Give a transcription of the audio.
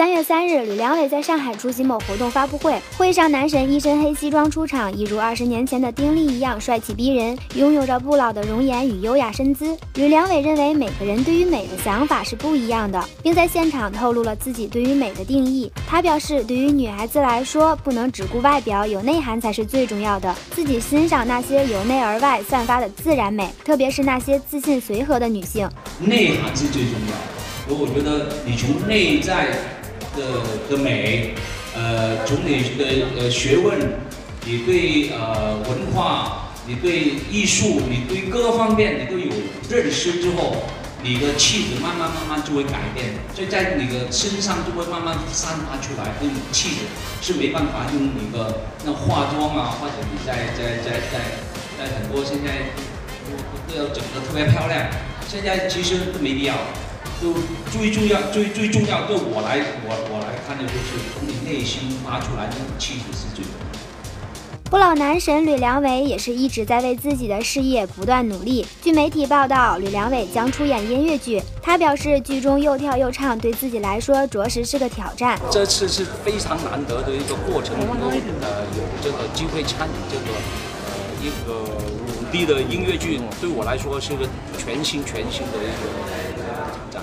三月三日，吕良伟在上海出席某活动发布会，会上男神一身黑西装出场，一如二十年前的丁力一样帅气逼人，拥有着不老的容颜与优雅身姿。吕良伟认为每个人对于美的想法是不一样的，并在现场透露了自己对于美的定义。他表示，对于女孩子来说，不能只顾外表，有内涵才是最重要的。自己欣赏那些由内而外散发的自然美，特别是那些自信随和的女性。内涵是最重要，所以我觉得你从内在。的的美，呃，从你的呃学问，你对呃文化，你对艺术，你对各方面你都有认识之后，你的气质慢慢慢慢就会改变，所以在你的身上就会慢慢散发出来那种气质，是没办法用你的那化妆啊，或者你在在在在在很多现在都都要整得特别漂亮，现在其实都没必要。就最重要、最最重要，对我来，我我来看的就是从你内心发出来那种气质是最重要不老男神吕良伟也是一直在为自己的事业不断努力。据媒体报道，吕良伟将出演音乐剧。他表示，剧中又跳又唱，对自己来说着实是个挑战。这次是非常难得的一个过程，呃，有这个机会参与这个一个五 D 的音乐剧，对我来说是一个全新全新的一个。成长